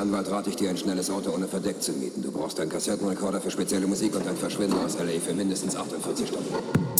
Anwalt rate ich dir, ein schnelles Auto ohne Verdeck zu mieten. Du brauchst einen Kassettenrekorder für spezielle Musik und ein Verschwinden aus L.A. für mindestens 48 Stunden.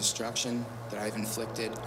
Destruction that I've inflicted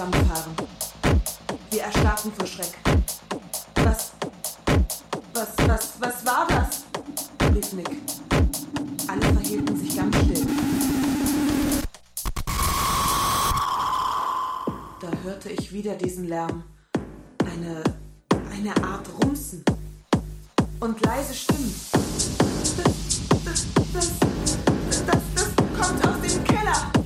zusammenfahren. Wir erstarrten vor Schreck. Was, was, was, was war das? rief Nick. Alle verhielten sich ganz still. Da hörte ich wieder diesen Lärm. Eine, eine Art Rumsen. Und leise Stimmen. Das, das, das, das, das kommt aus dem Keller.